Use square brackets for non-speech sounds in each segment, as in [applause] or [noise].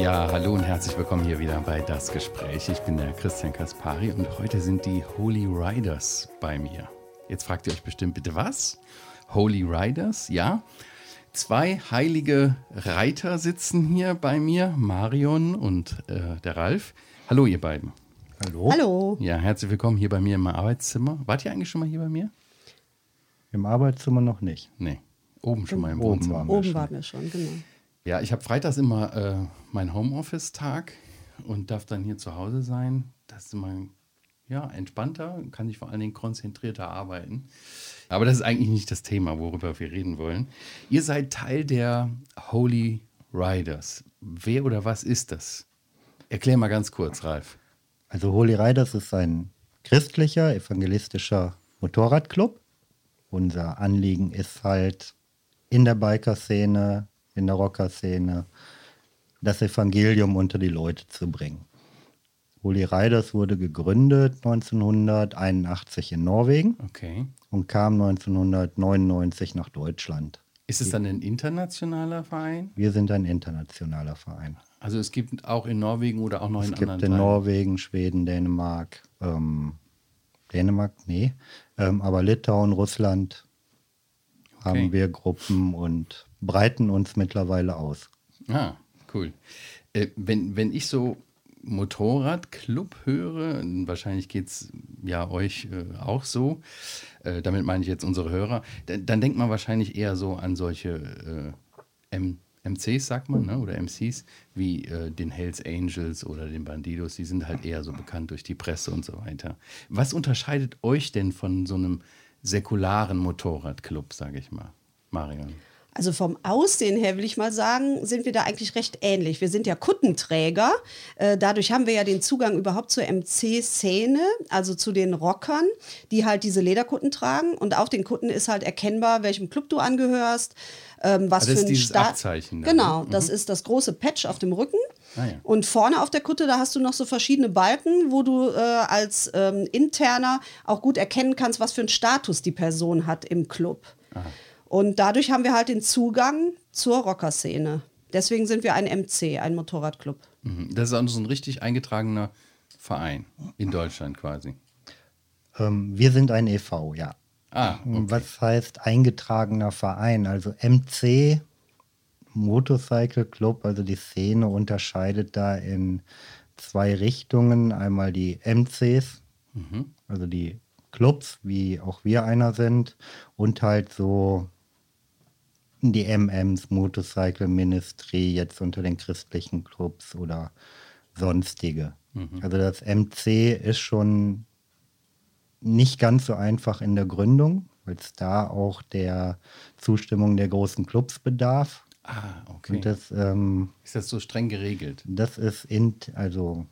Ja, hallo und herzlich willkommen hier wieder bei Das Gespräch. Ich bin der Christian Kaspari und heute sind die Holy Riders bei mir. Jetzt fragt ihr euch bestimmt bitte was? Holy Riders, ja. Zwei heilige Reiter sitzen hier bei mir, Marion und äh, der Ralf. Hallo ihr beiden. Hallo. Hallo. Ja, herzlich willkommen hier bei mir im Arbeitszimmer. Wart ihr eigentlich schon mal hier bei mir? Im Arbeitszimmer noch nicht. Nee, oben schon mal im Oben Wohnzimmer. waren wir Oben schon. waren wir schon, genau. Ja, ich habe freitags immer äh, meinen Homeoffice-Tag und darf dann hier zu Hause sein. Das ist immer ja, entspannter, kann ich vor allen Dingen konzentrierter arbeiten. Aber das ist eigentlich nicht das Thema, worüber wir reden wollen. Ihr seid Teil der Holy Riders. Wer oder was ist das? Erklär mal ganz kurz, Ralf. Also Holy Riders ist ein christlicher, evangelistischer Motorradclub. Unser Anliegen ist halt in der Biker-Szene, in der Rocker-Szene, das Evangelium unter die Leute zu bringen. Holy Riders wurde gegründet 1981 in Norwegen Okay. und kam 1999 nach Deutschland. Ist es dann ein internationaler Verein? Wir sind ein internationaler Verein. Also es gibt auch in Norwegen oder auch noch Es in gibt anderen in Teilen? Norwegen, Schweden, Dänemark, ähm, Dänemark, nee, ähm, aber Litauen, Russland Okay. haben wir Gruppen und breiten uns mittlerweile aus. Ah, cool. Äh, wenn, wenn ich so Motorradclub höre, wahrscheinlich geht es ja euch äh, auch so, äh, damit meine ich jetzt unsere Hörer, dann, dann denkt man wahrscheinlich eher so an solche äh, MCs, sagt man, ne? oder MCs, wie äh, den Hells Angels oder den Bandidos, die sind halt eher so bekannt durch die Presse und so weiter. Was unterscheidet euch denn von so einem säkularen Motorradclub, sage ich mal, Marion? Also vom Aussehen her will ich mal sagen, sind wir da eigentlich recht ähnlich. Wir sind ja Kuttenträger. Äh, dadurch haben wir ja den Zugang überhaupt zur MC-Szene, also zu den Rockern, die halt diese Lederkutten tragen. Und auf den Kutten ist halt erkennbar, welchem Club du angehörst, ähm, was ist für ein dieses Sta- Abzeichen dann, Genau, ne? das ist das große Patch auf dem Rücken. Ah, ja. Und vorne auf der Kutte, da hast du noch so verschiedene Balken, wo du äh, als ähm, Interner auch gut erkennen kannst, was für einen Status die Person hat im Club. Und dadurch haben wir halt den Zugang zur Rockerszene. Deswegen sind wir ein MC, ein Motorradclub. Mhm. Das ist also so ein richtig eingetragener Verein in Deutschland quasi. Ähm, wir sind ein e.V., ja. Ah, okay. Was heißt eingetragener Verein? Also MC, Motorcycle Club, also die Szene unterscheidet da in zwei Richtungen. Einmal die MCs, also die Clubs, wie auch wir einer sind, und halt so die MMs, Motorcycle Ministry, jetzt unter den christlichen Clubs oder sonstige. Also das MC ist schon nicht ganz so einfach in der Gründung, weil es da auch der Zustimmung der großen Clubs bedarf. Ah, okay. Und das, ähm, ist das so streng geregelt? das ist in, also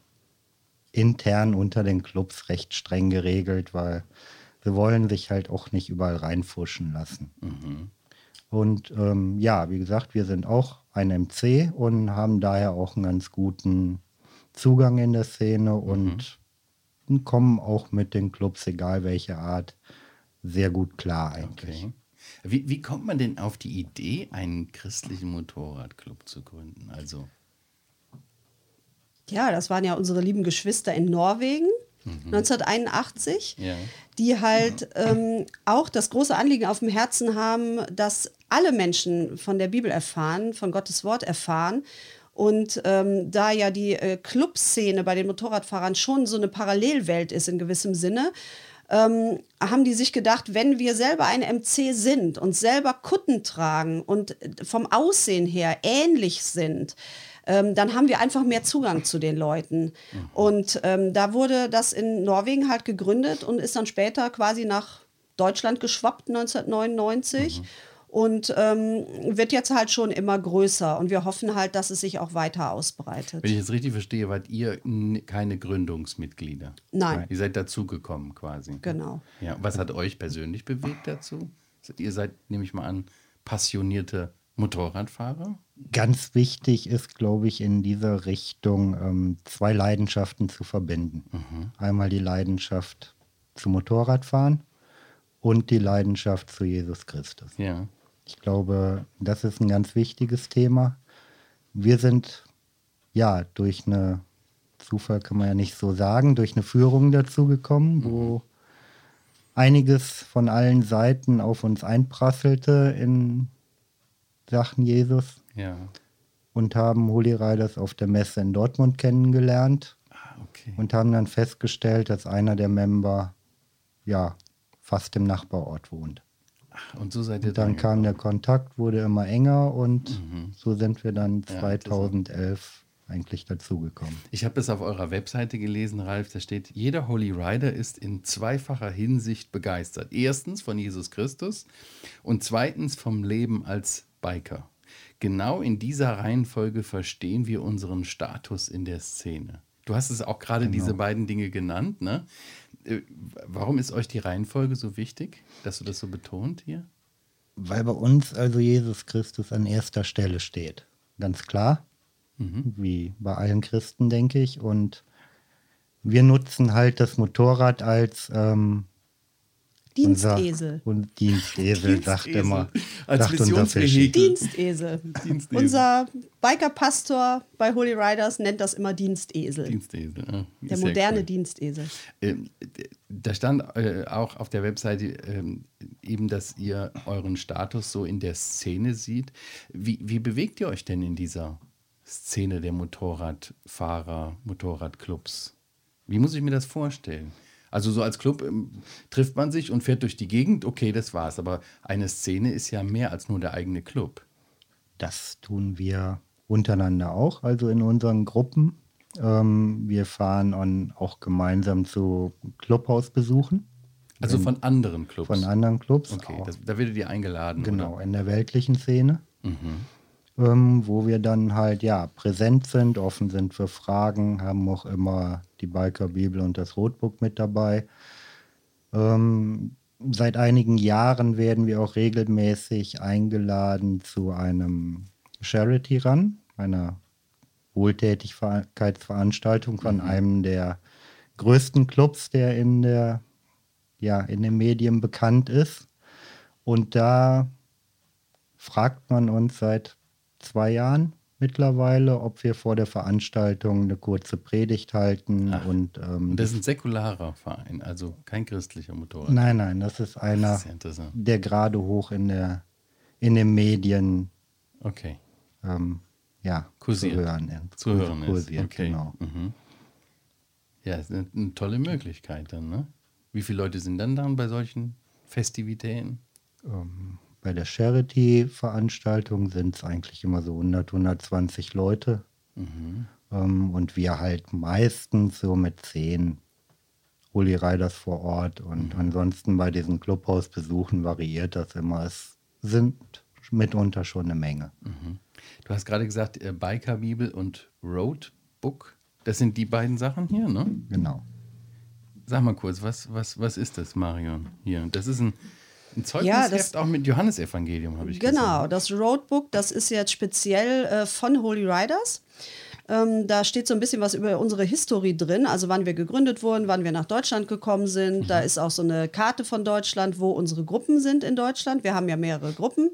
intern unter den Clubs recht streng geregelt, weil sie wollen sich halt auch nicht überall reinfuschen lassen. Und ähm, ja, wie gesagt, wir sind auch ein MC und haben daher auch einen ganz guten Zugang in der Szene und kommen auch mit den Clubs, egal welche Art, sehr gut klar eigentlich. Okay. Wie, wie kommt man denn auf die Idee, einen christlichen Motorradclub zu gründen? Also, Ja, das waren ja unsere lieben Geschwister in Norwegen. 1981, Ja. die halt ähm, auch das große Anliegen auf dem Herzen haben, dass alle Menschen von der Bibel erfahren, von Gottes Wort erfahren. Und ähm, da ja die äh, Clubszene bei den Motorradfahrern schon so eine Parallelwelt ist in gewissem Sinne, ähm, haben die sich gedacht, wenn wir selber ein MC sind und selber Kutten tragen und vom Aussehen her ähnlich sind, ähm, dann haben wir einfach mehr Zugang zu den Leuten. Und ähm, da wurde das in Norwegen halt gegründet und ist dann später quasi nach Deutschland geschwappt 1999 und ähm, wird jetzt halt schon immer größer und wir hoffen halt, dass es sich auch weiter ausbreitet. wenn ich das richtig verstehe, wart ihr keine Gründungsmitglieder? Nein, Ihr seid dazugekommen quasi. genau. Ja, was hat euch persönlich bewegt dazu? Ihr seid, nehme ich mal an, passionierte Motorradfahrer? Ganz wichtig ist, glaube ich, in dieser Richtung ähm, zwei Leidenschaften zu verbinden. Einmal die Leidenschaft zum Motorradfahren und die Leidenschaft zu Jesus Christus. Ja. Ich glaube, das ist ein ganz wichtiges Thema. Wir sind ja durch eine Zufall kann man ja nicht so sagen, durch eine Führung dazu gekommen, wo einiges von allen Seiten auf uns einprasselte in Sachen Jesus Ja. und haben Holy Riders auf der Messe in Dortmund kennengelernt Ah, okay. und haben dann festgestellt, dass einer der Member ja fast im Nachbarort wohnt. Und so seid ihr Dann dran kam der Kontakt, wurde immer enger und Mhm. so sind wir dann Ja, 2011 eigentlich dazugekommen. Ich habe es auf eurer Webseite gelesen, Ralf, da steht, jeder Holy Rider ist in zweifacher Hinsicht begeistert. Erstens von Jesus Christus und zweitens vom Leben als Biker. Genau in dieser Reihenfolge verstehen wir unseren Status in der Szene. Du hast es auch gerade diese beiden Dinge genannt, ne? Äh, Warum ist euch die Reihenfolge so wichtig, dass du das so betont hier? Weil bei uns also Jesus Christus an erster Stelle steht. Ganz klar, Mhm. wie bei allen Christen, denke ich. Und wir nutzen halt das Motorrad als ähm, Dienstesel. Unser, und Dienstesel, sagt immer. Als Missionsvehikel. Dienstesel. Dienstesel. Unser Biker-Pastor bei Holy Riders nennt das immer Dienstesel. Dienstesel. ah, Der moderne cool. Dienstesel. Ähm, Da stand äh, auch auf der Webseite ähm, eben, dass ihr euren Status so in der Szene sieht. Wie, wie bewegt ihr euch denn in dieser Szene der Motorradfahrer, Motorradclubs? Wie muss ich mir das vorstellen? Also so als Club ähm, trifft man sich und fährt durch die Gegend, okay, das war's. Aber eine Szene ist ja mehr als nur der eigene Club. Das tun wir untereinander auch, also in unseren Gruppen. Ähm, wir fahren on, auch gemeinsam zu Clubhausbesuchen Also von anderen Clubs. von anderen Clubs. Okay, das, da werdet ihr eingeladen. genau, Oder? in der weltlichen Szene. Mhm. Ähm, wo wir dann halt ja präsent sind, offen sind für Fragen, haben auch immer die Biker Bibel und das Rotbuch mit dabei. Ähm, seit einigen Jahren werden wir auch regelmäßig eingeladen zu einem Charity Run, einer Wohltätigkeitsveranstaltung von einem der größten Clubs, der in der ja in den Medien bekannt ist. Und da fragt man uns seit zwei Jahren mittlerweile, ob wir vor der Veranstaltung eine kurze Predigt halten. Ach. Und, ähm, das ist ein säkularer Verein, also kein christlicher Motorrad. nein, nein, das ist einer, Das ist der gerade hoch in der in den Medien Okay. ähm, ja, Kursiert. zu hören ist. Zu hören ist. Kursiert, Okay. genau. Mhm. Ja, ist eine, eine tolle Möglichkeit dann, ne? Wie viele Leute sind dann dann bei solchen Festivitäten? Ähm, bei der Charity-Veranstaltung sind es eigentlich immer so 100, 120 Leute. Mhm. Ähm, und wir halt meistens so mit zehn Holy Riders vor Ort. Und Mhm. ansonsten bei diesen Clubhausbesuchen variiert das immer. Es sind mitunter schon eine Menge. Du hast gerade gesagt, äh, Biker-Bibel und Roadbook. Das sind die beiden Sachen hier, ne? Genau. Sag mal kurz, was, was, was ist das, Marion? Hier. Das ist ein, ein Ja, Zeugnisheft das- auch mit Johannesevangelium, habe ich Genau, gesehen. das Roadbook, das ist jetzt speziell äh, von Holy Riders. Ähm, da steht so ein bisschen was über unsere Historie drin, also wann wir gegründet wurden, wann wir nach Deutschland gekommen sind. Da ist auch so eine Karte von Deutschland, wo unsere Gruppen sind in Deutschland. Wir haben ja mehrere Gruppen.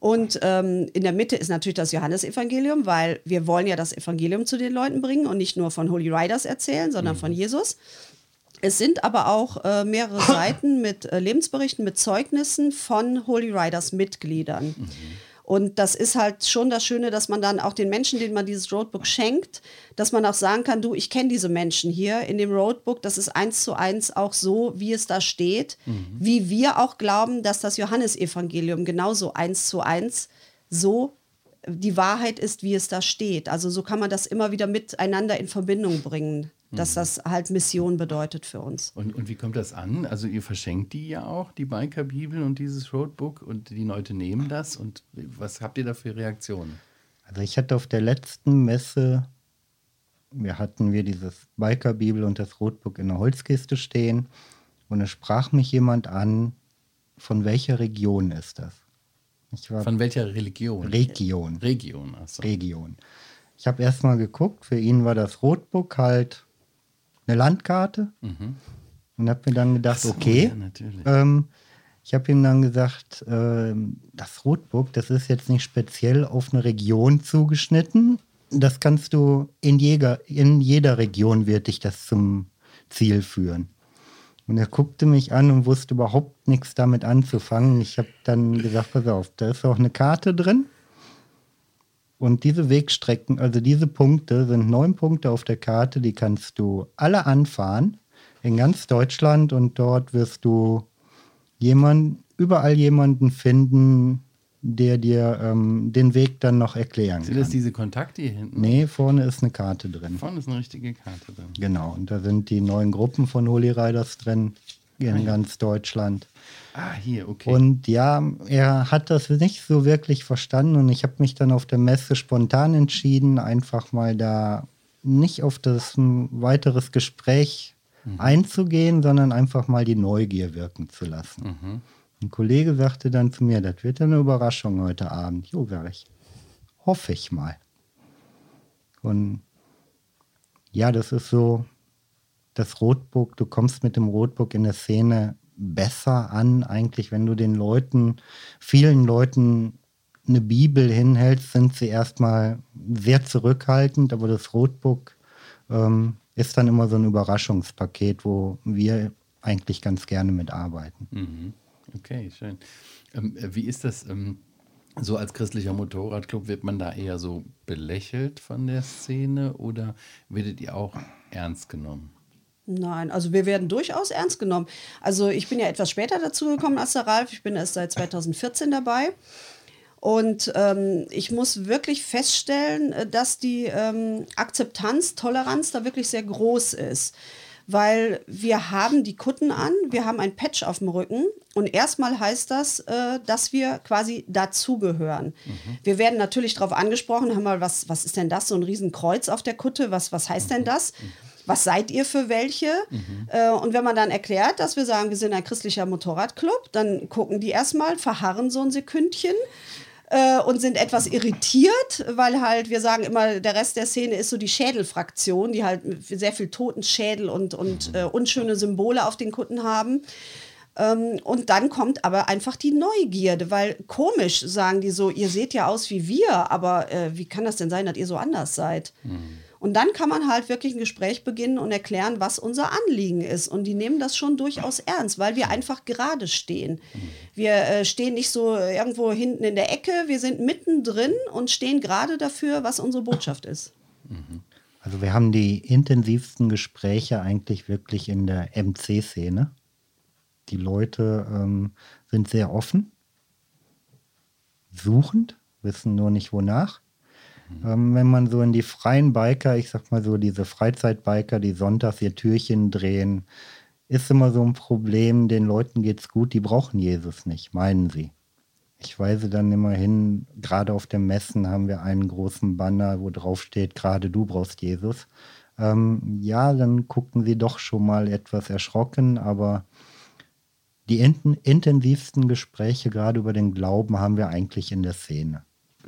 Und ähm, in der Mitte ist natürlich das Johannesevangelium, weil wir wollen ja das Evangelium zu den Leuten bringen und nicht nur von Holy Riders erzählen, sondern von Jesus. Es sind aber auch äh, mehrere [laughs] Seiten mit äh, Lebensberichten, mit Zeugnissen von Holy Riders Mitgliedern. Und das ist halt schon das Schöne, dass man dann auch den Menschen, denen man dieses Roadbook schenkt, dass man auch sagen kann, du, ich kenne diese Menschen hier in dem Roadbook, das ist eins zu eins auch so, wie es da steht, wie wir auch glauben, dass das Johannesevangelium genauso eins zu eins so die Wahrheit ist, wie es da steht. Also so kann man das immer wieder miteinander in Verbindung bringen, dass das halt Mission bedeutet für uns. Und, und wie kommt das an? Also ihr verschenkt die ja auch, die Biker-Bibel und dieses Roadbook und die Leute nehmen das. Und was habt ihr da für Reaktionen? Also ich hatte auf der letzten Messe, wir hatten wir dieses Biker-Bibel und das Rotbuch in der Holzkiste stehen und es sprach mich jemand an, von welcher Region ist das? Ich war Von welcher Religion? Region. Region, achso. Region. Ich habe erstmal geguckt, für ihn war das Rotbuch halt eine Landkarte und habe mir dann gedacht, Ach so, okay, ja, ähm, Ich habe ihm dann gesagt, äh, das Rotbuch, das ist jetzt nicht speziell auf eine Region zugeschnitten. Das kannst du in jeder, in jeder Region wird dich das zum Ziel führen. Und er guckte mich an und wusste überhaupt nichts damit anzufangen. Ich habe dann gesagt, pass auf, da ist auch eine Karte drin. Und diese Wegstrecken, also diese Punkte, sind neun Punkte auf der Karte, die kannst du alle anfahren in ganz Deutschland und dort wirst du jemand, überall jemanden finden, der dir ähm, den Weg dann noch erklären Sind kann. das diese Kontakte hier hinten? Nee, vorne ist eine Karte drin. Vorne ist eine richtige Karte drin. Genau, und da sind die neuen Gruppen von Holy Riders drin in ja. ganz Deutschland. Ah, hier, okay. Und ja, er hat das nicht so wirklich verstanden und ich habe mich dann auf der Messe spontan entschieden, einfach mal da nicht auf das ein weiteres Gespräch einzugehen, sondern einfach mal die Neugier wirken zu lassen. mhm. Ein Kollege sagte dann zu mir, das wird eine Überraschung heute Abend. Jo, sag ich. Hoffe ich mal. Und ja, das ist so das Rotbook. Du kommst mit dem Rotbook in der Szene besser an, eigentlich, wenn du den Leuten, vielen Leuten eine Bibel hinhältst, sind sie erstmal sehr zurückhaltend, aber das Rotbook ähm, ist dann immer so ein Überraschungspaket, wo wir eigentlich ganz gerne mitarbeiten. Mhm. Okay, schön. Ähm, äh, wie ist das? Ähm, so als christlicher Motorradclub wird man da eher so belächelt von der Szene oder werdet ihr auch ernst genommen? Nein, also wir werden durchaus ernst genommen. Also ich bin ja etwas später dazu gekommen als der Ralf. Ich bin erst seit 2014 dabei. Und ähm, ich muss wirklich feststellen, äh, dass die ähm, Akzeptanz, Toleranz da wirklich sehr groß ist. Weil wir haben die Kutten an, wir haben ein Patch auf dem Rücken und erstmal heißt das, äh, dass wir quasi dazugehören. Wir werden natürlich darauf angesprochen, hör mal, was, was ist denn das, so ein Riesenkreuz auf der Kutte, was, was heißt denn das? Was seid ihr für welche? Äh, und wenn man dann erklärt, dass wir sagen, wir sind ein christlicher Motorradclub, dann gucken die erstmal, verharren so ein Sekündchen äh, und sind etwas irritiert, weil halt wir sagen immer, der Rest der Szene ist so die Schädelfraktion, die halt sehr viel Totenschädel und, und äh, unschöne Symbole auf den Kutten haben. Ähm, und dann kommt aber einfach die Neugierde, weil komisch sagen die so, ihr seht ja aus wie wir, aber äh, wie kann das denn sein, dass ihr so anders seid? Und dann kann man halt wirklich ein Gespräch beginnen und erklären, was unser Anliegen ist. Und die nehmen das schon durchaus ernst, weil wir einfach gerade stehen. Wir äh, stehen nicht so irgendwo hinten in der Ecke, wir sind mittendrin und stehen gerade dafür, was unsere Botschaft ist. Also wir haben die intensivsten Gespräche eigentlich wirklich in der MC-Szene. Die Leute ähm, sind sehr offen, suchend, wissen nur nicht wonach. Ähm, wenn man so in die freien Biker, ich sag mal so diese Freizeitbiker, die sonntags ihr Türchen drehen, ist immer so ein Problem, den Leuten geht's gut, die brauchen Jesus nicht, meinen sie. Ich weise dann immer hin, gerade auf den Messen haben wir einen großen Banner, wo drauf steht, gerade du brauchst Jesus. Ähm, ja, dann gucken sie doch schon mal etwas erschrocken, aber die in intensivsten Gespräche gerade über den Glauben haben wir eigentlich in der Szene.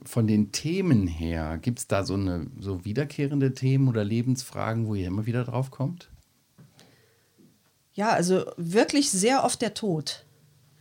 Von den Themen her, gibt es da so eine so wiederkehrende Themen oder Lebensfragen, wo ihr immer wieder drauf kommt? Ja, also wirklich sehr oft der Tod.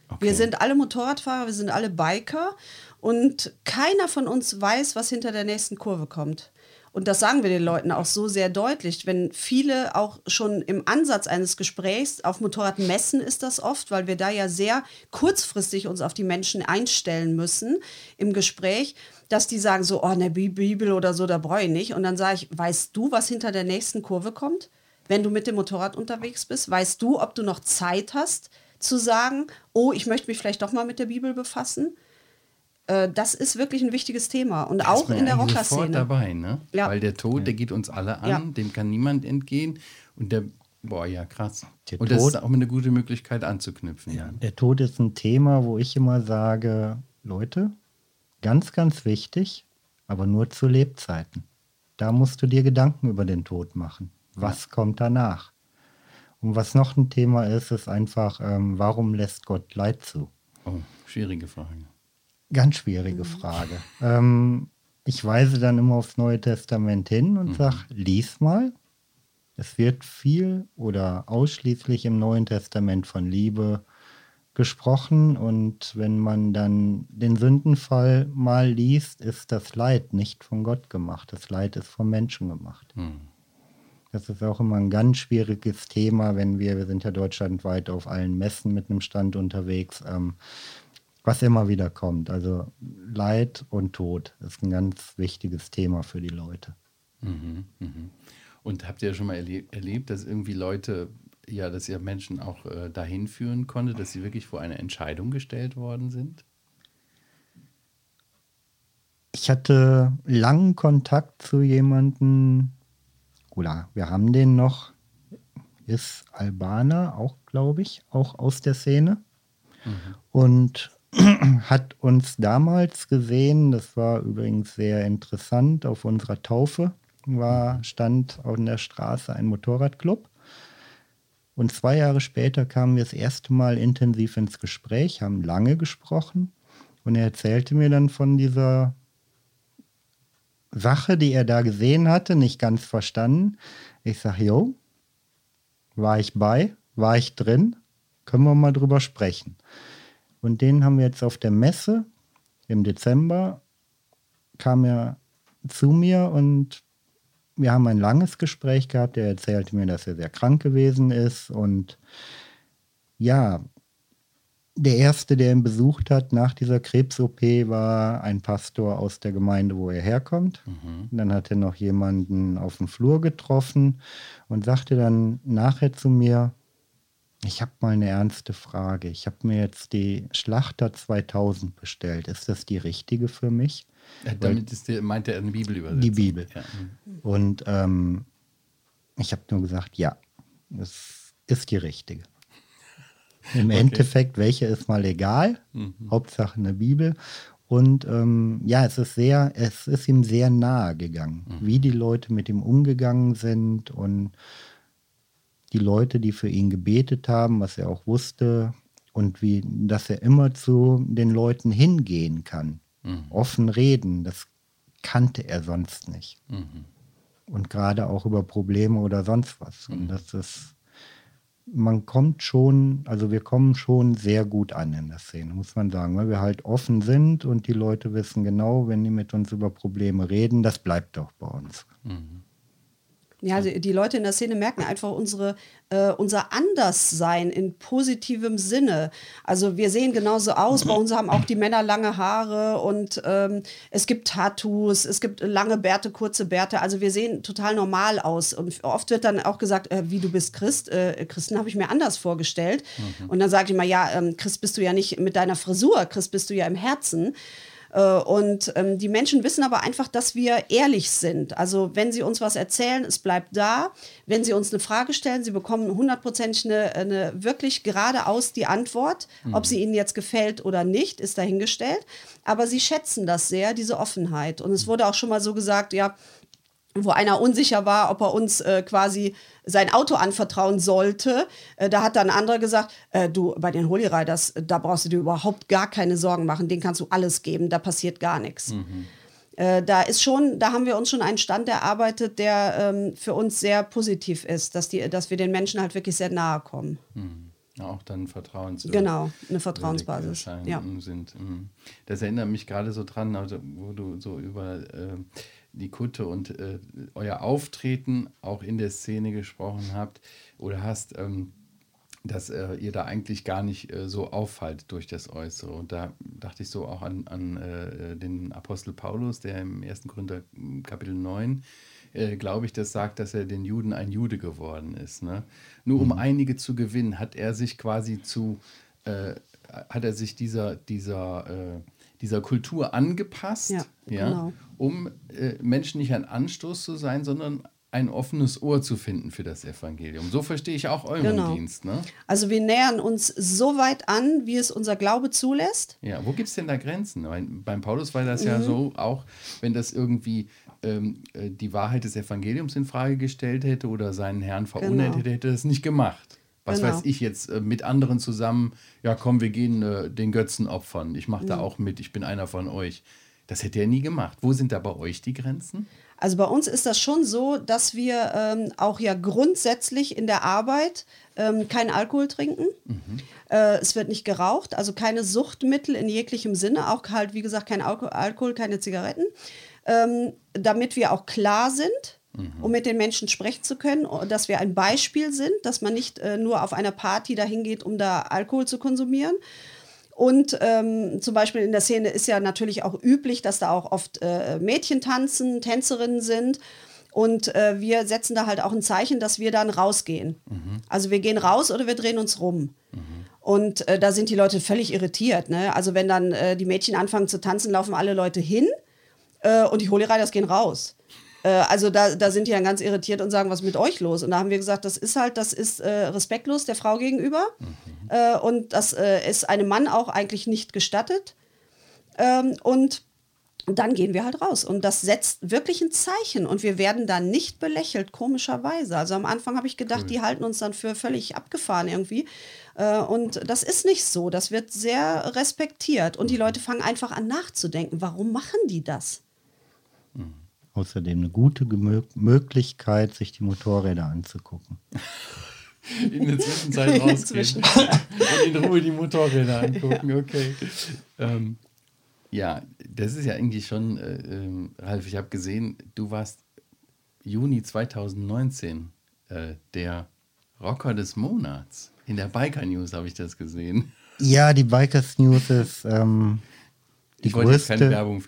Okay. Wir sind alle Motorradfahrer, wir sind alle Biker und keiner von uns weiß, was hinter der nächsten Kurve kommt. Und das sagen wir den Leuten auch so sehr deutlich, wenn viele auch schon im Ansatz eines Gesprächs auf Motorradmessen ist das oft, weil wir da ja sehr kurzfristig uns auf die Menschen einstellen müssen im Gespräch, dass die sagen so, oh, ne Bibel oder so, da brauche ich nicht. Und dann sage ich, weißt du, was hinter der nächsten Kurve kommt? Wenn du mit dem Motorrad unterwegs bist, weißt du, ob du noch Zeit hast zu sagen, oh, ich möchte mich vielleicht doch mal mit der Bibel befassen? Äh, das ist wirklich ein wichtiges Thema. Und Da auch ist man in der eigentlich sofort Rockerszene. dabei, ne? Ja. Weil der Tod, der geht uns alle an, Ja. dem kann niemand entgehen. Und der, boah, ja, krass. Der und das Tod- ist auch eine gute Möglichkeit anzuknüpfen. Ja. Der Tod ist ein Thema, wo ich immer sage, Leute, ganz, ganz wichtig, aber nur zu Lebzeiten. Da musst du dir Gedanken über den Tod machen. Was kommt danach? Und was noch ein Thema ist, ist einfach, ähm, warum lässt Gott Leid zu? Oh, schwierige Frage. Ganz schwierige Frage. Ähm, ich weise dann immer aufs Neue Testament hin und sage, lies mal. Es wird viel oder ausschließlich im Neuen Testament von Liebe gesprochen und wenn man dann den Sündenfall mal liest, ist das Leid nicht von Gott gemacht. Das Leid ist vom Menschen gemacht. Hm. Das ist auch immer ein ganz schwieriges Thema, wenn wir, wir sind ja deutschlandweit auf allen Messen mit einem Stand unterwegs, ähm, was immer wieder kommt. Also Leid und Tod ist ein ganz wichtiges Thema für die Leute. Mhm, mh. Und habt ihr schon mal erleb erlebt, dass irgendwie Leute ja, dass ihr Menschen auch äh, dahin führen konnte, dass sie wirklich vor eine Entscheidung gestellt worden sind? Ich hatte langen Kontakt zu jemandem, oder wir haben den noch, ist Albaner, auch glaube ich, auch aus der Szene. Mhm. Und [clears throat] hat uns damals gesehen, das war übrigens sehr interessant, auf unserer Taufe war, stand auf der Straße ein Motorradclub und zwei Jahre später kamen wir das erste Mal intensiv ins Gespräch, haben lange gesprochen. Und er erzählte mir dann von dieser Sache, die er da gesehen hatte, nicht ganz verstanden. Ich sage, jo, war ich bei, war ich drin, können wir mal drüber sprechen. Und den haben wir jetzt auf der Messe im Dezember, kam er zu mir und wir haben ein langes Gespräch gehabt. Er erzählte mir, dass er sehr krank gewesen ist. Und ja, der erste, der ihn besucht hat nach dieser Krebs-OP, war ein Pastor aus der Gemeinde, wo er herkommt. Mhm. Dann hat er noch jemanden auf dem Flur getroffen und sagte dann nachher zu mir, ich habe mal eine ernste Frage. Ich habe mir jetzt die Schlachter 2000 bestellt. Ist das die richtige für mich? Ja, damit ist der, meint er eine Bibelübersetzung. Die Bibel. Ja. Und ähm, ich habe nur gesagt, ja, es ist die richtige. [laughs] Im okay. Endeffekt, welche ist mal egal. Mhm. Hauptsache eine Bibel. Und ähm, ja, es ist sehr, es ist ihm sehr nahe gegangen, mhm. wie die Leute mit ihm umgegangen sind und die Leute, die für ihn gebetet haben, was er auch wusste und wie, dass er immer zu den Leuten hingehen kann, mhm. offen reden, das kannte er sonst nicht. Mhm. Und gerade auch über Probleme oder sonst was. Und mhm. das ist, man kommt schon, also wir kommen schon sehr gut an in der Szene, muss man sagen, weil wir halt offen sind und die Leute wissen genau, wenn die mit uns über Probleme reden, das bleibt doch bei uns. Mhm. Ja, die, die, Leute in der Szene merken einfach unsere, äh, unser Anderssein in positivem Sinne. Also wir sehen genauso aus. Bei uns haben auch die Männer lange Haare und ähm, es gibt Tattoos, es gibt lange Bärte, kurze Bärte. Also wir sehen total normal aus. Und oft wird dann auch gesagt, äh, wie du bist Christ. Äh, Christen habe ich mir anders vorgestellt. Mhm. Und dann sage ich mal, ja, ähm, Christ bist du ja nicht mit deiner Frisur, Christ bist du ja im Herzen. Äh, und ähm, die Menschen wissen aber einfach, dass wir ehrlich sind. Also wenn sie uns was erzählen, es bleibt da. Wenn sie uns eine Frage stellen, sie bekommen hundertprozentig eine, eine wirklich geradeaus die Antwort. Mhm. Ob sie ihnen jetzt gefällt oder nicht, ist dahingestellt. Aber sie schätzen das sehr, diese Offenheit. Und es wurde auch schon mal so gesagt, ja, wo einer unsicher war, ob er uns äh, quasi sein Auto anvertrauen sollte. Äh, da hat dann ein anderer gesagt, äh, du, bei den Holy Riders, da brauchst du dir überhaupt gar keine Sorgen machen, denen kannst du alles geben, da passiert gar nichts. Mhm. Äh, da ist schon, da haben wir uns schon einen Stand erarbeitet, der ähm, für uns sehr positiv ist, dass, die, dass wir den Menschen halt wirklich sehr nahe kommen. Mhm. Auch dann Vertrauens genau eine Vertrauensbasis ja. sind. Mhm. Das erinnert mich gerade so dran, also wo du so über äh, die Kutte und äh, euer Auftreten auch in der Szene gesprochen habt oder hast, ähm, dass äh, ihr da eigentlich gar nicht äh, so auffallt durch das Äußere. Und da dachte ich so auch an, an äh, den Apostel Paulus, der im 1. Korinther Kapitel 9 äh, glaube ich, das sagt, dass er den Juden ein Jude geworden ist. Ne? Nur um mhm. einige zu gewinnen, hat er sich quasi zu, äh, hat er sich dieser, dieser dieser Kultur angepasst, ja, ja genau. um äh, Menschen nicht ein Anstoß zu sein, sondern ein offenes Ohr zu finden für das Evangelium. So verstehe ich auch euren genau. Dienst. Ne? Also wir nähern uns so weit an, wie es unser Glaube zulässt. Ja, wo gibt es denn da Grenzen? Weil beim Paulus war das mhm. ja so, auch wenn das irgendwie ähm, äh, die Wahrheit des Evangeliums in Frage gestellt hätte oder seinen Herrn verunreinigt genau. hätte, hätte er das nicht gemacht was genau. weiß ich jetzt, äh, mit anderen zusammen, ja komm, wir gehen äh, den Götzen opfern. Ich mache da auch mit, ich bin einer von euch. Das hätte er nie gemacht. Wo sind da bei euch die Grenzen? Also bei uns ist das schon so, dass wir ähm, auch ja grundsätzlich in der Arbeit ähm, keinen Alkohol trinken. Mhm. Äh, es wird nicht geraucht, also keine Suchtmittel in jeglichem Sinne, auch halt, wie gesagt, kein Alko Alkohol, keine Zigaretten, ähm, damit wir auch klar sind, mhm. um mit den Menschen sprechen zu können, dass wir ein Beispiel sind, dass man nicht äh, nur auf einer Party dahin geht, um da Alkohol zu konsumieren. Und ähm, zum Beispiel in der Szene ist ja natürlich auch üblich, dass da auch oft äh, Mädchen tanzen, Tänzerinnen sind. Und äh, wir setzen da halt auch ein Zeichen, dass wir dann rausgehen. Mhm. Also wir gehen raus oder wir drehen uns rum. Mhm. Und äh, da sind die Leute völlig irritiert. Ne? Also wenn dann äh, die Mädchen anfangen zu tanzen, laufen alle Leute hin äh, und die Holy Riders gehen raus. Äh, also da, da sind die dann ganz irritiert und sagen, was ist mit euch los? Und da haben wir gesagt, das ist halt, das ist äh, respektlos der Frau gegenüber. Mhm. und das ist einem Mann auch eigentlich nicht gestattet. Ähm, und dann gehen wir halt raus. Und das setzt wirklich ein Zeichen. Und wir werden dann nicht belächelt, komischerweise. Also am Anfang habe ich gedacht, cool. die halten uns dann für völlig abgefahren irgendwie. Äh, und das ist nicht so. Das wird sehr respektiert. Und die mhm. Leute fangen einfach an nachzudenken. Warum machen die das? Außerdem eine gute Gemö Möglichkeit, sich die Motorräder anzugucken. in der [laughs] Zwischenzeit rausgehen und in Ruhe die Motorräder angucken. Okay. Ähm, ja, das ist ja eigentlich schon, äh, äh, Ralf, ich habe gesehen, du warst Juni 2019 äh, der Rocker des Monats. In der Biker News habe ich das gesehen. Ja, die Bikers News ist ähm, die größte,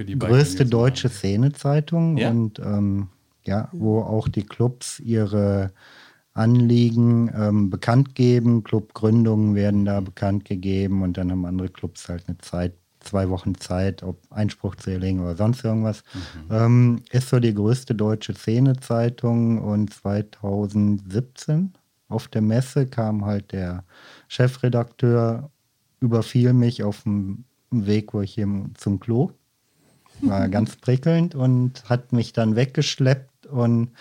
die größte deutsche Szenezeitung ja? und ähm, ja, wo auch die Clubs ihre Anliegen ähm, bekannt geben. Clubgründungen werden da bekannt gegeben und dann haben andere Clubs halt eine Zeit zwei Wochen Zeit, ob Einspruch zu erlegen oder sonst irgendwas. Mhm. Ähm, ist so die größte deutsche Szenezeitung und 2017 auf der Messe kam halt der Chefredakteur, überfiel mich auf dem Weg, wo ich hier zum Klo war [laughs] ganz prickelnd und hat mich dann weggeschleppt und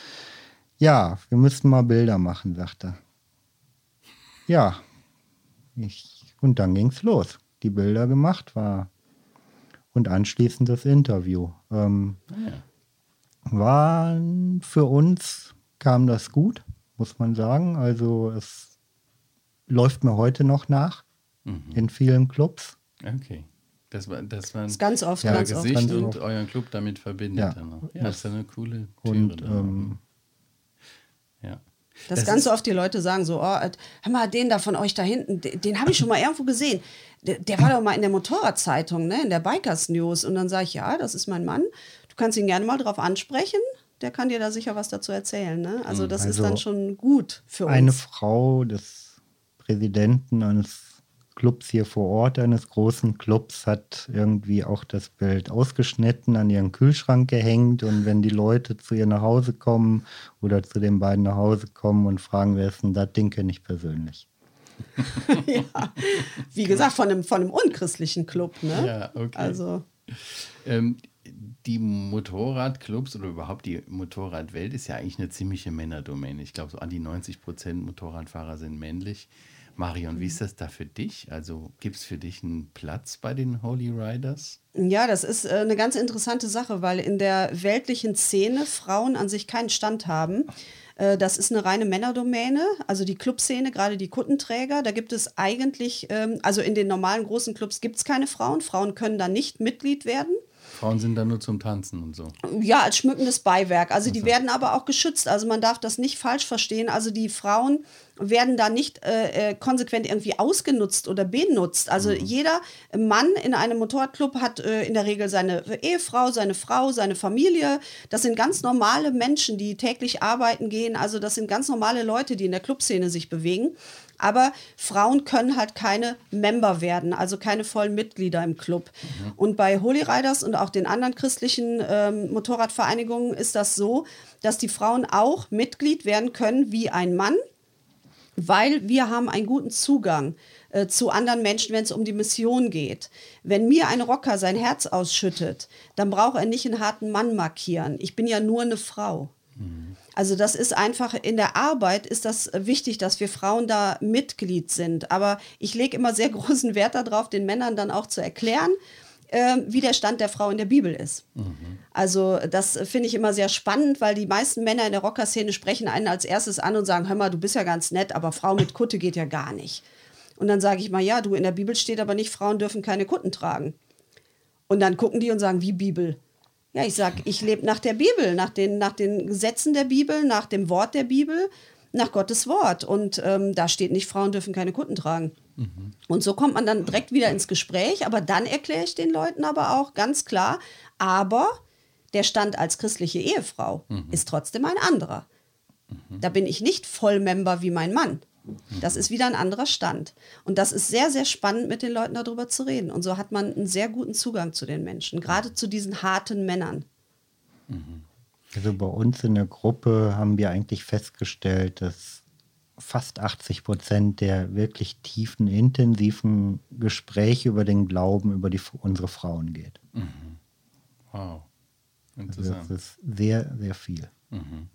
ja, wir müssten mal Bilder machen, sagte er. Ja, ich, und dann ging es los die Bilder gemacht war. Und anschließend das Interview. Ähm, ah, ja. War für uns kam das gut, muss man sagen. Also es läuft mir heute noch nach mhm. in vielen Clubs. Okay. Das war das war das ganz oft, ja, ganz Gesicht oft. und euren Club damit verbindet. Ja, das ist eine coole Türe. Und, ähm, ja. Dass das ganz oft die Leute sagen so, oh, hör mal, den da von euch da hinten, den, den habe ich schon mal irgendwo gesehen. Der, der, war doch mal in der Motorradzeitung, ne, in der Bikers News. Und dann sage ich, ja, das ist mein Mann. Du kannst ihn gerne mal drauf ansprechen. Der kann dir da sicher was dazu erzählen. Ne? Also das also ist dann schon gut für uns. Eine Frau des Präsidenten eines Clubs hier vor Ort, eines großen Clubs, hat irgendwie auch das Bild ausgeschnitten, an ihren Kühlschrank gehängt. Und wenn die Leute zu ihr nach Hause kommen oder zu den beiden nach Hause kommen und fragen, wer ist denn das, den kenne ich persönlich. [laughs] ja, wie gesagt, von einem, von einem unchristlichen Club. Ne? Ja, okay. Also. Ähm, die Motorradclubs oder überhaupt die Motorradwelt ist ja eigentlich eine ziemliche Männerdomäne. Ich glaube, so an die 90 Prozent Motorradfahrer sind männlich. Marion, wie ist das da für dich? Also gibt es für dich einen Platz bei den Holy Riders? Ja, das ist äh, eine ganz interessante Sache, weil in der weltlichen Szene Frauen an sich keinen Stand haben. Äh, das ist eine reine Männerdomäne, also die Clubszene, gerade die Kuttenträger. Da gibt es eigentlich, ähm, also in den normalen großen Clubs gibt es keine Frauen. Frauen können da nicht Mitglied werden. Frauen sind da nur zum Tanzen und so. Ja, als schmückendes Beiwerk. Also die werden aber auch geschützt. Also man darf das nicht falsch verstehen. Also die Frauen werden da nicht äh, äh, konsequent irgendwie ausgenutzt oder benutzt. Also mhm. jeder Mann in einem Motorradclub hat äh, in der Regel seine Ehefrau, seine Frau, seine Familie. Das sind ganz normale Menschen, die täglich arbeiten gehen. Also das sind ganz normale Leute, die in der Clubszene sich bewegen. Aber Frauen können halt keine Member werden, also keine vollen Mitglieder im Club. Mhm. Und bei Holy Riders und auch den anderen christlichen ähm, Motorradvereinigungen ist das so, dass die Frauen auch Mitglied werden können wie ein Mann, weil wir haben einen guten Zugang äh, zu anderen Menschen, wenn es um die Mission geht. Wenn mir ein Rocker sein Herz ausschüttet, dann braucht er nicht einen harten Mann markieren. Ich bin ja nur eine Frau. Mhm. Also das ist einfach in der Arbeit ist das wichtig, dass wir Frauen da Mitglied sind. Aber ich lege immer sehr [laughs] großen Wert darauf, den Männern dann auch zu erklären, äh, wie der Stand der Frau in der Bibel ist. Mhm. Also das finde ich immer sehr spannend, weil die meisten Männer in der Rockerszene sprechen einen als erstes an und sagen, hör mal, du bist ja ganz nett, aber Frau mit Kutte geht ja gar nicht. Und dann sage ich mal, ja, du, in der Bibel steht aber nicht, Frauen dürfen keine Kutten tragen. Und dann gucken die und sagen, wie Bibel? Ja, ich sage, ich lebe nach der Bibel, nach den, nach den Gesetzen der Bibel, nach dem Wort der Bibel, nach Gottes Wort. Und ähm, da steht nicht, Frauen dürfen keine Kutten tragen. Mhm. Und so kommt man dann direkt wieder ins Gespräch. Aber dann erkläre ich den Leuten aber auch ganz klar, aber der Stand als christliche Ehefrau mhm. ist trotzdem ein anderer. Mhm. Da bin ich nicht Vollmember wie mein Mann. Das ist wieder ein anderer Stand. Und das ist sehr, sehr spannend, mit den Leuten darüber zu reden. Und so hat man einen sehr guten Zugang zu den Menschen, gerade zu diesen harten Männern. Also bei uns in der Gruppe haben wir eigentlich festgestellt, dass fast 80 Prozent der wirklich tiefen, intensiven Gespräche über den Glauben über die, unsere Frauen geht. Mhm. Wow. Interessant. Also das ist sehr, sehr viel. Mhm.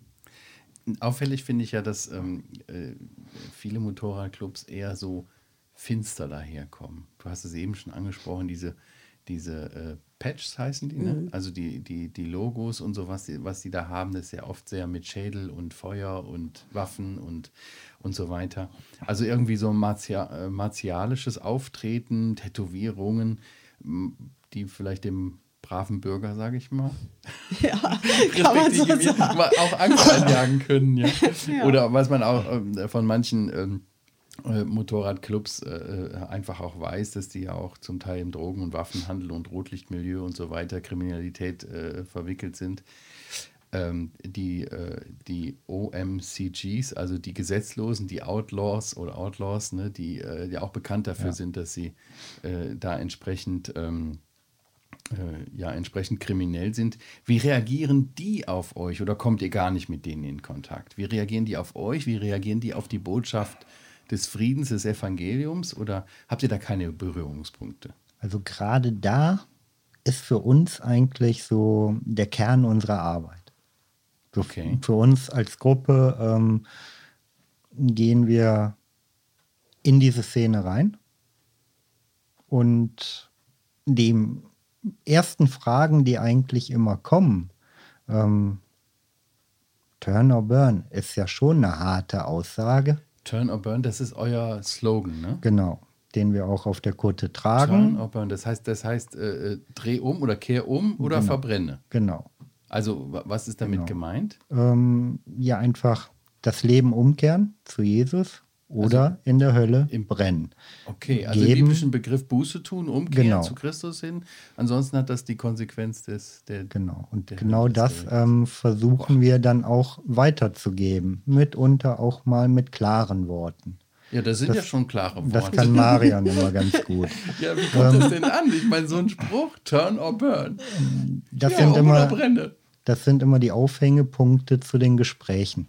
Auffällig finde ich ja, dass ähm, äh, viele Motorradclubs eher so finster daherkommen. Du hast es eben schon angesprochen, diese, diese äh, Patches heißen die, ne? Mhm. Also die, die, die Logos und so, was die, was die da haben, das ist ja oft sehr mit Schädel und Feuer und Waffen und, und so weiter. Also irgendwie so ein martia äh, martialisches Auftreten, Tätowierungen, die vielleicht dem braven Bürger, sage ich mal. [laughs] Ja, kann man so sagen. Auch Angst einjagen können, ja. [laughs] ja. Oder was man auch äh, von manchen ähm, äh, Motorradclubs äh, äh, einfach auch weiß, dass die ja auch zum Teil im Drogen- und Waffenhandel und Rotlichtmilieu und so weiter, Kriminalität äh, verwickelt sind. Ähm, die, äh, die OMCGs, also die Gesetzlosen, die Outlaws oder Outlaws, ne, die, die auch bekannt dafür ja. sind, dass sie da entsprechend ähm, äh, ja entsprechend kriminell sind. Wie reagieren die auf euch oder kommt ihr gar nicht mit denen in Kontakt? Wie reagieren die auf euch? Wie reagieren die auf die Botschaft des Friedens, des Evangeliums oder habt ihr da keine Berührungspunkte? Also gerade da ist für uns eigentlich so der Kern unserer Arbeit. So okay. Für uns als Gruppe ähm, gehen wir in diese Szene rein und dem ersten Fragen, die eigentlich immer kommen, ähm, Turn or Burn ist ja schon eine harte Aussage. Turn or Burn, das ist euer Slogan, ne? Genau, den wir auch auf der Kutte tragen. Turn or Burn, das heißt, das heißt äh, äh dreh um oder kehr um oder genau. verbrenne. Genau. Also was ist damit genau. gemeint? Ähm, ja, einfach das Leben umkehren zu Jesus oder also in der Hölle im brennen. Okay, also geben, biblischen Begriff Buße tun, umkehren genau. zu Christus hin. Ansonsten hat das die Konsequenz des der Genau, und der genau das ähm, versuchen Boah. wir dann auch weiterzugeben. Mitunter auch mal mit klaren Worten. Ja, das sind das, ja schon klare Worte. Das kann Marian [laughs] immer ganz gut. Ja, wie kommt ähm, das denn an? Ich meine, so ein Spruch, turn or burn. Das, ja, sind immer, das sind immer die Aufhängepunkte zu den Gesprächen.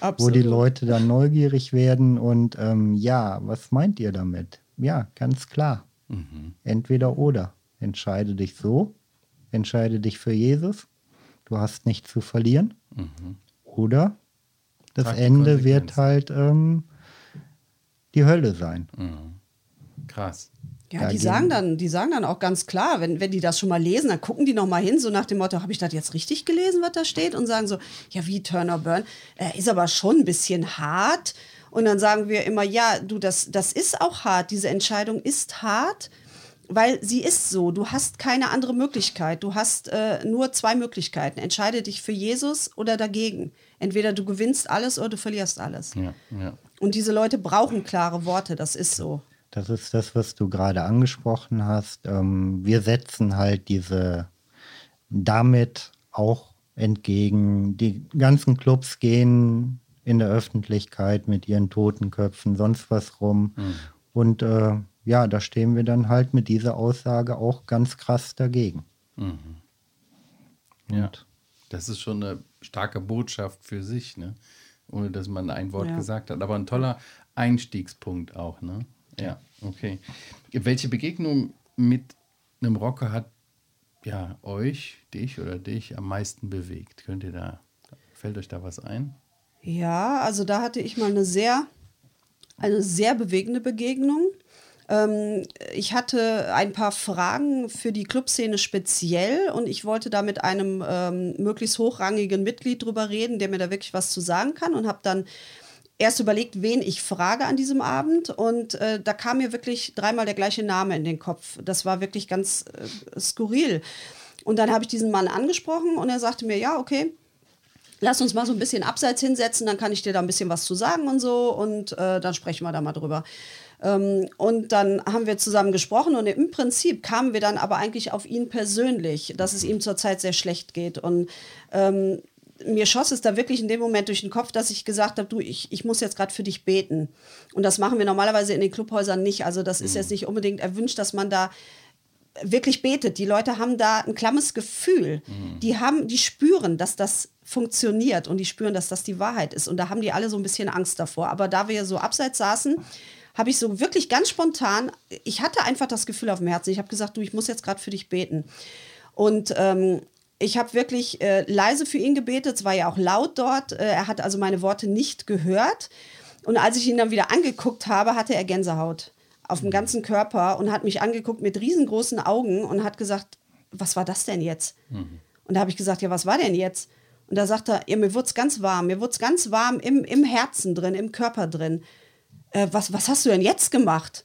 Absolut. wo die Leute dann neugierig werden und ähm, ja, was meint ihr damit? Ja, ganz klar. Mhm. Entweder oder. Entscheide dich so, entscheide dich für Jesus, du hast nichts zu verlieren. Mhm. Oder das Trag Ende wird halt ähm, die Hölle sein. Mhm. Krass. Ja, die sagen dann, die sagen dann auch ganz klar, wenn, wenn die das schon mal lesen, dann gucken die noch mal hin, so nach dem Motto, habe ich das jetzt richtig gelesen, was da steht? Und sagen so, ja, wie Turner Burn, äh, ist aber schon ein bisschen hart. Und dann sagen wir immer, ja, du, das, das ist auch hart, diese Entscheidung ist hart, weil sie ist so. Du hast keine andere Möglichkeit. Du hast äh, nur zwei Möglichkeiten. Entscheide dich für Jesus oder dagegen. Entweder du gewinnst alles oder du verlierst alles. Ja, ja. Und diese Leute brauchen klare Worte, das ist so. Das ist das, was du gerade angesprochen hast. Ähm, wir setzen halt diese damit auch entgegen. Die ganzen Clubs gehen in der Öffentlichkeit mit ihren Totenköpfen, sonst was rum. Mhm. Und äh, ja, da stehen wir dann halt mit dieser Aussage auch ganz krass dagegen. Mhm. Ja, das ist schon eine starke Botschaft für sich, ne? ohne dass man ein Wort ja. gesagt hat. Aber ein toller Einstiegspunkt auch. Ne? Ja, okay. Welche Begegnung mit einem Rocker hat ja euch, dich oder dich am meisten bewegt? Könnt ihr da, fällt euch da was ein? Ja, also da hatte ich mal eine sehr, eine sehr bewegende Begegnung. Ähm, ich hatte ein paar Fragen für die Clubszene speziell und ich wollte da mit einem ähm, möglichst hochrangigen Mitglied drüber reden, der mir da wirklich was zu sagen kann und habe dann erst überlegt, wen ich frage an diesem Abend und äh, da kam mir wirklich dreimal der gleiche Name in den Kopf. Das war wirklich ganz äh, skurril. Und dann habe ich diesen Mann angesprochen und er sagte mir, ja, okay, lass uns mal so ein bisschen abseits hinsetzen, dann kann ich dir da ein bisschen was zu sagen und so und äh, dann sprechen wir da mal drüber. Ähm, und dann haben wir zusammen gesprochen und im Prinzip kamen wir dann aber eigentlich auf ihn persönlich, dass es ihm zurzeit sehr schlecht geht und ähm, mir schoss es da wirklich in dem Moment durch den Kopf, dass ich gesagt habe, du, ich, ich muss jetzt gerade für dich beten. Und das machen wir normalerweise in den Clubhäusern nicht. Also das ist mhm. jetzt nicht unbedingt erwünscht, dass man da wirklich betet. Die Leute haben da ein klammes Gefühl. Mhm. Die haben, die spüren, dass das funktioniert und die spüren, dass das die Wahrheit ist. Und da haben die alle so ein bisschen Angst davor. Aber da wir so abseits saßen, habe ich so wirklich ganz spontan, ich hatte einfach das Gefühl auf dem Herzen. Ich habe gesagt, du, ich muss jetzt gerade für dich beten. Und ähm, ich habe wirklich äh, leise für ihn gebetet. Es war ja auch laut dort. Äh, er hat also meine Worte nicht gehört. Und als ich ihn dann wieder angeguckt habe, hatte er Gänsehaut auf dem ganzen Körper und hat mich angeguckt mit riesengroßen Augen und hat gesagt, was war das denn jetzt? Mhm. Und da habe ich gesagt, ja, was war denn jetzt? Und da sagt er, ja, mir wurde es ganz warm, mir wurde es ganz warm im, im Herzen drin, im Körper drin. Äh, was, was hast du denn jetzt gemacht?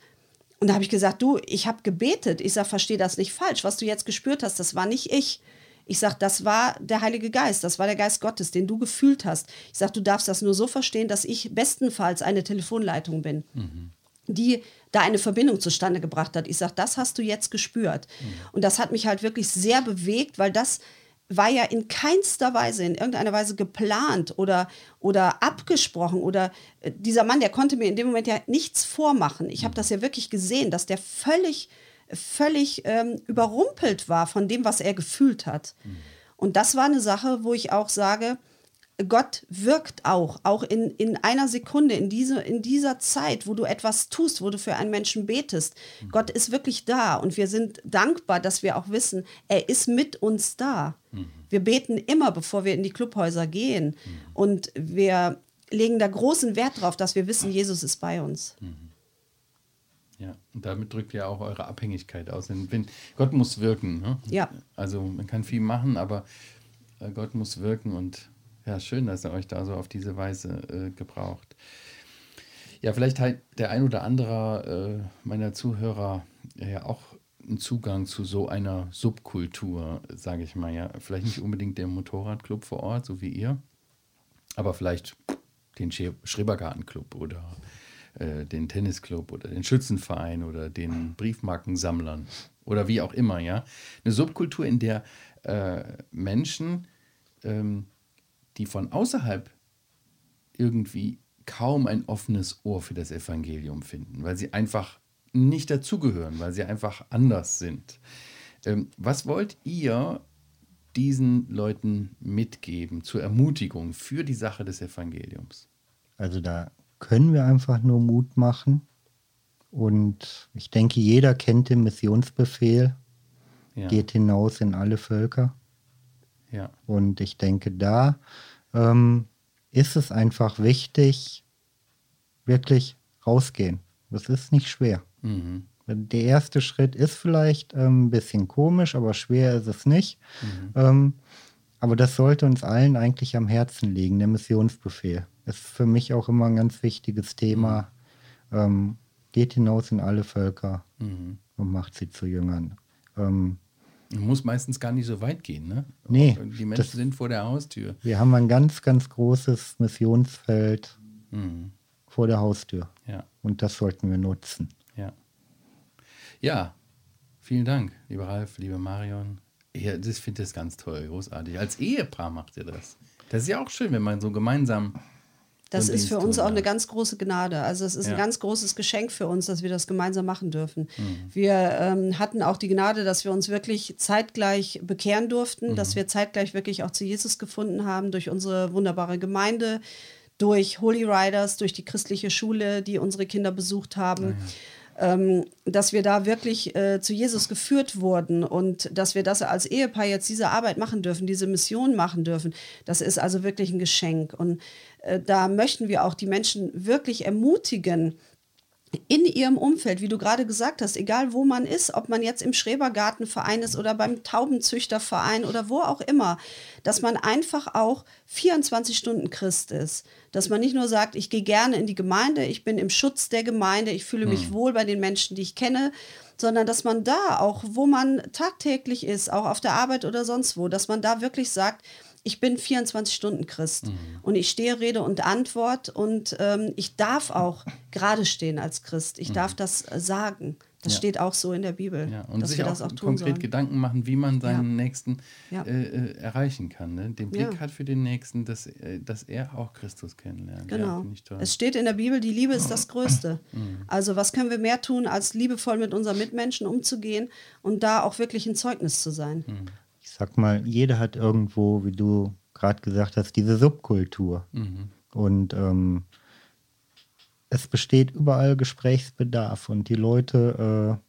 Und da habe ich gesagt, du, ich habe gebetet. Ich sage, verstehe das nicht falsch. Was du jetzt gespürt hast, das war nicht ich. Ich sage, das war der Heilige Geist, das war der Geist Gottes, den du gefühlt hast. Ich sage, du darfst das nur so verstehen, dass ich bestenfalls eine Telefonleitung bin. Mhm die da eine Verbindung zustande gebracht hat. Ich sage, das hast du jetzt gespürt. Mhm. Und das hat mich halt wirklich sehr bewegt, weil das war ja in keinster Weise, in irgendeiner Weise geplant oder, oder abgesprochen. Oder äh, dieser Mann, der konnte mir in dem Moment ja nichts vormachen. Ich habe mhm. das ja wirklich gesehen, dass der völlig, völlig ähm, überrumpelt war von dem, was er gefühlt hat. Mhm. Und das war eine Sache, wo ich auch sage, Gott wirkt auch, auch in, in einer Sekunde, in, diese, in dieser Zeit, wo du etwas tust, wo du für einen Menschen betest. Mhm. Gott ist wirklich da und wir sind dankbar, dass wir auch wissen, er ist mit uns da. Mhm. Wir beten immer, bevor wir in die Clubhäuser gehen und wir legen da großen Wert drauf, dass wir wissen, Jesus ist bei uns. Mhm. Ja, und damit drückt ja auch eure Abhängigkeit aus. Wenn, Gott muss wirken. Ne? Ja. Also man kann viel machen, aber äh, Gott muss wirken und ja, schön, dass er euch da so auf diese Weise äh, gebraucht. Ja, vielleicht hat der ein oder andere äh, meiner Zuhörer ja auch einen Zugang zu so einer Subkultur, sage ich mal. Ja, vielleicht nicht unbedingt der Motorradclub vor Ort, so wie ihr, aber vielleicht den Schrebergartenclub oder äh, den Tennisclub oder den Schützenverein oder den Briefmarkensammlern oder wie auch immer. Ja, eine Subkultur, in der äh, Menschen ähm, die von außerhalb irgendwie kaum ein offenes Ohr für das Evangelium finden, weil sie einfach nicht dazugehören, weil sie einfach anders sind. Ähm, was wollt ihr diesen Leuten mitgeben zur Ermutigung für die Sache des Evangeliums? Also da können wir einfach nur Mut machen. Und ich denke, jeder kennt den Missionsbefehl, ja. geht hinaus in alle Völker. Ja. Und ich denke, da ähm, ist es einfach wichtig, wirklich rausgehen. Das ist nicht schwer. Mhm. Der erste Schritt ist vielleicht ähm, ein bisschen komisch, aber schwer ist es nicht. Mhm. Ähm, aber das sollte uns allen eigentlich am Herzen liegen, der Missionsbefehl. Ist für mich auch immer ein ganz wichtiges Thema. Mhm. Ähm, geht hinaus in alle Völker mhm. und macht sie zu Jüngern. Ähm, muss meistens gar nicht so weit gehen, ne? Nee. Die Menschen das, sind vor der Haustür. Wir haben ein ganz, ganz großes Missionsfeld mhm. vor der Haustür. Ja. Und das sollten wir nutzen. Ja. Ja, vielen Dank, lieber Ralf, liebe Marion. Ich finde das ganz toll, großartig. Als Ehepaar macht ihr das. Das ist ja auch schön, wenn man so gemeinsam das ist für uns auch eine ganz große Gnade. Also es ist ja. ein ganz großes Geschenk für uns, dass wir das gemeinsam machen dürfen. Mhm. Wir ähm, hatten auch die Gnade, dass wir uns wirklich zeitgleich bekehren durften, mhm. dass wir zeitgleich wirklich auch zu Jesus gefunden haben durch unsere wunderbare Gemeinde, durch Holy Riders, durch die christliche Schule, die unsere Kinder besucht haben. Mhm ähm, dass wir da wirklich äh, zu Jesus geführt wurden und dass wir das als Ehepaar jetzt diese Arbeit machen dürfen, diese Mission machen dürfen, das ist also wirklich ein Geschenk. Und äh, da möchten wir auch die Menschen wirklich ermutigen, in ihrem Umfeld, wie du gerade gesagt hast, egal wo man ist, ob man jetzt im Schrebergartenverein ist oder beim Taubenzüchterverein oder wo auch immer, dass man einfach auch 24 Stunden Christ ist. Dass man nicht nur sagt, ich gehe gerne in die Gemeinde, ich bin im Schutz der Gemeinde, ich fühle mich hm. wohl bei den Menschen, die ich kenne, sondern dass man da auch, wo man tagtäglich ist, auch auf der Arbeit oder sonst wo, dass man da wirklich sagt, ich bin 24 Stunden Christ mhm. und ich stehe Rede und Antwort und ähm, ich darf auch gerade stehen als Christ. Ich mhm. darf das sagen. Das ja. steht auch so in der Bibel. Ja, und sich auch, auch konkret sollen. Gedanken machen, wie man seinen ja. Nächsten äh, äh, erreichen kann. Ne? Den Blick hat für den Nächsten, dass, äh, dass er auch Christus kennenlernt. Genau. es steht in der Bibel, die Liebe ist das Größte. [clears throat] Mhm. Also was können wir mehr tun, als liebevoll mit unseren Mitmenschen umzugehen und da auch wirklich ein Zeugnis zu sein. Sag mal, jeder hat irgendwo, wie du gerade gesagt hast, diese Subkultur. Mhm. Und ähm, es besteht überall Gesprächsbedarf und die Leute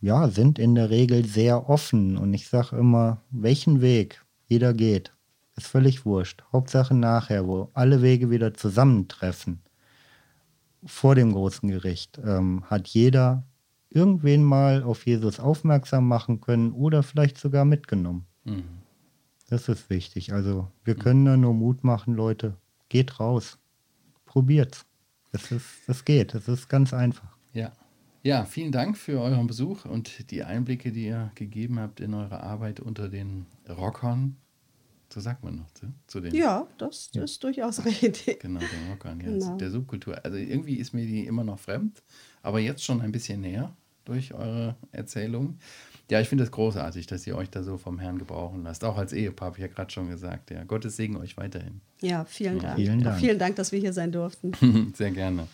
äh, ja, sind in der Regel sehr offen. Und ich sage immer, welchen Weg jeder geht, ist völlig wurscht. Hauptsache nachher, wo alle Wege wieder zusammentreffen, vor dem großen Gericht, ähm, hat jeder irgendwen mal auf Jesus aufmerksam machen können oder vielleicht sogar mitgenommen. Mhm. Das ist wichtig. Also wir können da nur Mut machen, Leute. Geht raus. Probiert's. Es, ist, es geht. Es ist ganz einfach. Ja. Ja, vielen Dank für euren Besuch und die Einblicke, die ihr gegeben habt in eure Arbeit unter den Rockern. So sagt man noch zu, zu den. Ja, das ja. ist durchaus richtig. Genau, den Rockern, ja, genau. der Subkultur. Also irgendwie ist mir die immer noch fremd, aber jetzt schon ein bisschen näher durch eure Erzählung. Ja, ich finde es großartig, dass ihr euch da so vom Herrn gebrauchen lasst. Auch als Ehepaar, habe ich ja gerade schon gesagt. Ja, Gottes Segen euch weiterhin. Ja, vielen Dank. Vielen Dank, vielen Dank dass wir hier sein durften. [laughs] Sehr gerne.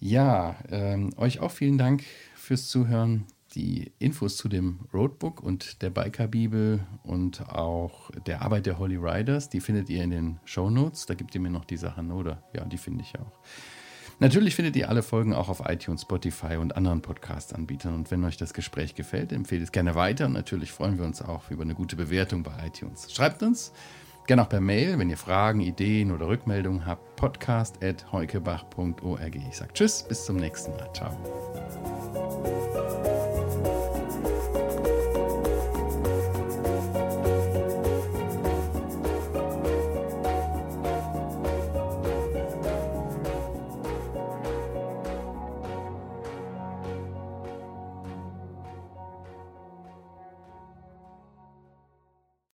Ja, ähm, euch auch vielen Dank fürs Zuhören. Die Infos zu dem Roadbook und der Biker-Bibel und auch der Arbeit der Holy Riders, die findet ihr in den Show Notes. Da gibt ihr mir noch die Sachen, oder? Ja, die finde ich auch. Natürlich findet ihr alle Folgen auch auf iTunes, Spotify und anderen Podcast-Anbietern. Und wenn euch das Gespräch gefällt, empfehlt es gerne weiter. Und natürlich freuen wir uns auch über eine gute Bewertung bei iTunes. Schreibt uns gerne auch per Mail, wenn ihr Fragen, Ideen oder Rückmeldungen habt. Podcast at heukebach.org. Ich sage Tschüss, bis zum nächsten Mal. Ciao.